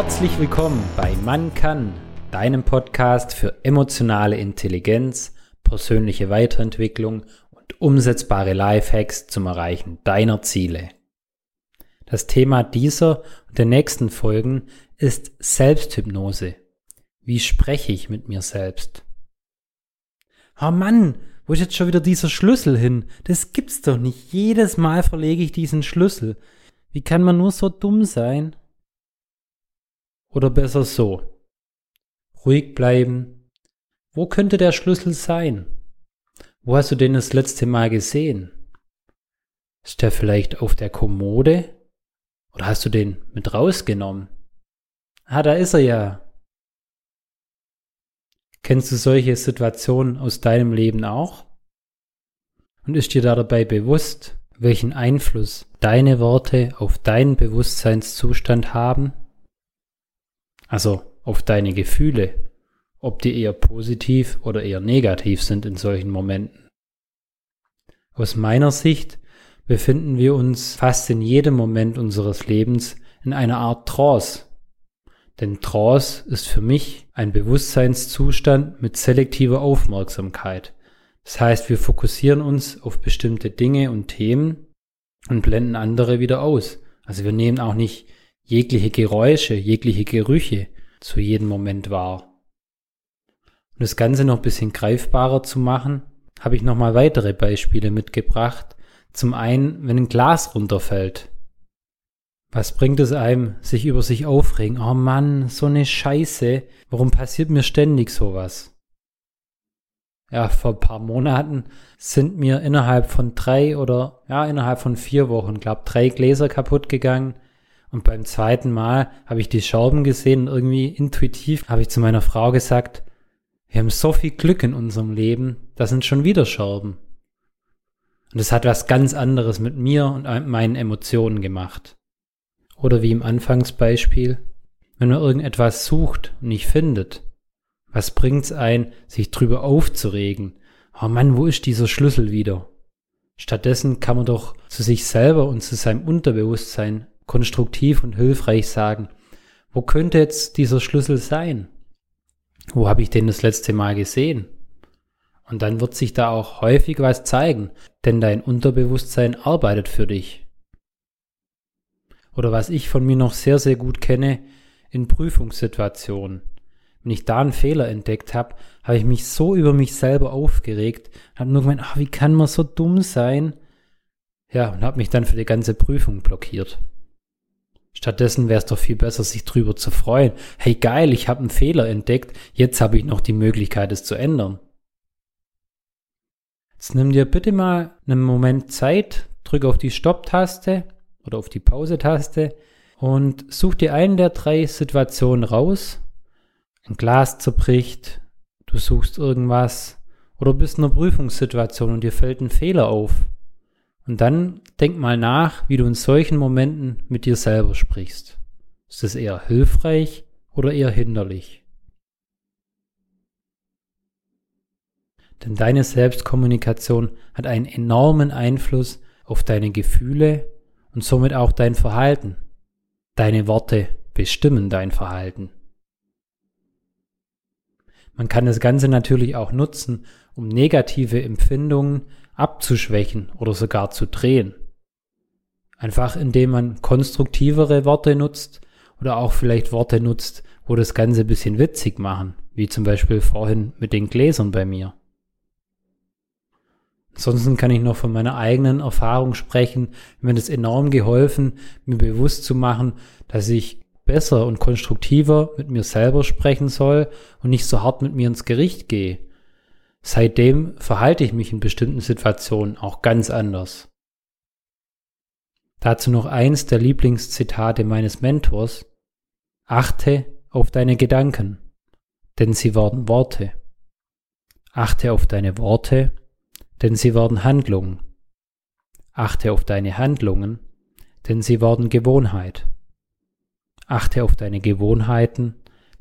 Herzlich willkommen bei Man kann, deinem Podcast für emotionale Intelligenz, persönliche Weiterentwicklung und umsetzbare Lifehacks zum Erreichen deiner Ziele. Das Thema dieser und der nächsten Folgen ist Selbsthypnose. Wie spreche ich mit mir selbst? Oh Mann, wo ist jetzt schon wieder dieser Schlüssel hin? Das gibt's doch nicht. Jedes Mal verlege ich diesen Schlüssel. Wie kann man nur so dumm sein? Oder besser so. Ruhig bleiben. Wo könnte der Schlüssel sein? Wo hast du den das letzte Mal gesehen? Ist der vielleicht auf der Kommode? Oder hast du den mit rausgenommen? Ah, da ist er ja. Kennst du solche Situationen aus deinem Leben auch? Und ist dir da dabei bewusst, welchen Einfluss deine Worte auf deinen Bewusstseinszustand haben? Also auf deine Gefühle, ob die eher positiv oder eher negativ sind in solchen Momenten. Aus meiner Sicht befinden wir uns fast in jedem Moment unseres Lebens in einer Art Trance. Denn Trance ist für mich ein Bewusstseinszustand mit selektiver Aufmerksamkeit. Das heißt, wir fokussieren uns auf bestimmte Dinge und Themen und blenden andere wieder aus. Also wir nehmen auch nicht jegliche Geräusche, jegliche Gerüche zu jedem Moment wahr. Um das Ganze noch ein bisschen greifbarer zu machen, habe ich nochmal weitere Beispiele mitgebracht, zum einen, wenn ein Glas runterfällt. Was bringt es einem, sich über sich aufregen? Oh Mann, so eine Scheiße. Warum passiert mir ständig sowas? Ja, vor ein paar Monaten sind mir innerhalb von drei oder ja, innerhalb von vier Wochen, glaub, drei Gläser kaputt gegangen. Und beim zweiten Mal habe ich die Schrauben gesehen und irgendwie intuitiv habe ich zu meiner Frau gesagt, wir haben so viel Glück in unserem Leben, da sind schon wieder Schrauben. Und es hat was ganz anderes mit mir und meinen Emotionen gemacht. Oder wie im Anfangsbeispiel, wenn man irgendetwas sucht und nicht findet, was bringt's ein, sich drüber aufzuregen? Oh Mann, wo ist dieser Schlüssel wieder? Stattdessen kann man doch zu sich selber und zu seinem Unterbewusstsein konstruktiv und hilfreich sagen, wo könnte jetzt dieser Schlüssel sein? Wo habe ich den das letzte Mal gesehen? Und dann wird sich da auch häufig was zeigen, denn dein Unterbewusstsein arbeitet für dich. Oder was ich von mir noch sehr, sehr gut kenne, in Prüfungssituationen. Wenn ich da einen Fehler entdeckt habe, habe ich mich so über mich selber aufgeregt, habe nur gemeint, ach, wie kann man so dumm sein? Ja, und habe mich dann für die ganze Prüfung blockiert. Stattdessen wäre es doch viel besser, sich drüber zu freuen. Hey geil, ich habe einen Fehler entdeckt, jetzt habe ich noch die Möglichkeit, es zu ändern. Jetzt nimm dir bitte mal einen Moment Zeit, drück auf die Stopp-Taste oder auf die Pause-Taste und such dir einen der drei Situationen raus. Ein Glas zerbricht, du suchst irgendwas oder bist in einer Prüfungssituation und dir fällt ein Fehler auf. Und dann denk mal nach, wie du in solchen Momenten mit dir selber sprichst. Ist es eher hilfreich oder eher hinderlich? Denn deine Selbstkommunikation hat einen enormen Einfluss auf deine Gefühle und somit auch dein Verhalten. Deine Worte bestimmen dein Verhalten. Man kann das Ganze natürlich auch nutzen, um negative Empfindungen abzuschwächen oder sogar zu drehen. Einfach indem man konstruktivere Worte nutzt oder auch vielleicht Worte nutzt, wo das Ganze ein bisschen witzig machen, wie zum Beispiel vorhin mit den Gläsern bei mir. Ansonsten kann ich noch von meiner eigenen Erfahrung sprechen. Mir es enorm geholfen, mir bewusst zu machen, dass ich besser und konstruktiver mit mir selber sprechen soll und nicht so hart mit mir ins Gericht gehe. Seitdem verhalte ich mich in bestimmten Situationen auch ganz anders. Dazu noch eins der Lieblingszitate meines Mentors. Achte auf deine Gedanken, denn sie werden Worte. Achte auf deine Worte, denn sie werden Handlungen. Achte auf deine Handlungen, denn sie werden Gewohnheit. Achte auf deine Gewohnheiten,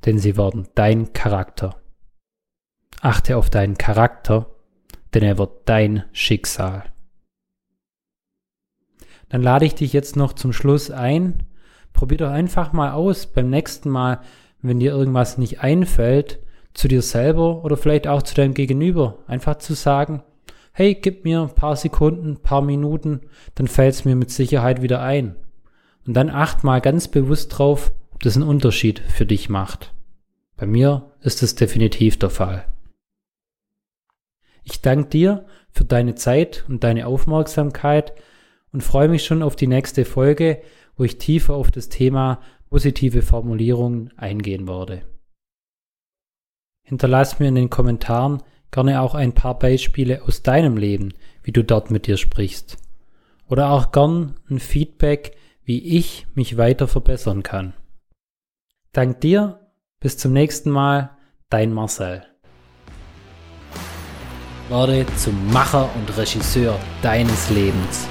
denn sie werden dein Charakter. Achte auf deinen Charakter, denn er wird dein Schicksal. Dann lade ich dich jetzt noch zum Schluss ein, Probier doch einfach mal aus beim nächsten Mal, wenn dir irgendwas nicht einfällt, zu dir selber oder vielleicht auch zu deinem Gegenüber, einfach zu sagen, hey, gib mir ein paar Sekunden, ein paar Minuten, dann fällt es mir mit Sicherheit wieder ein. Und dann acht mal ganz bewusst drauf, ob das einen Unterschied für dich macht. Bei mir ist es definitiv der Fall. Ich danke dir für deine Zeit und deine Aufmerksamkeit und freue mich schon auf die nächste Folge, wo ich tiefer auf das Thema positive Formulierungen eingehen werde. Hinterlass mir in den Kommentaren gerne auch ein paar Beispiele aus deinem Leben, wie du dort mit dir sprichst. Oder auch gern ein Feedback, wie ich mich weiter verbessern kann. Dank dir, bis zum nächsten Mal, dein Marcel. Werde zum Macher und Regisseur deines Lebens.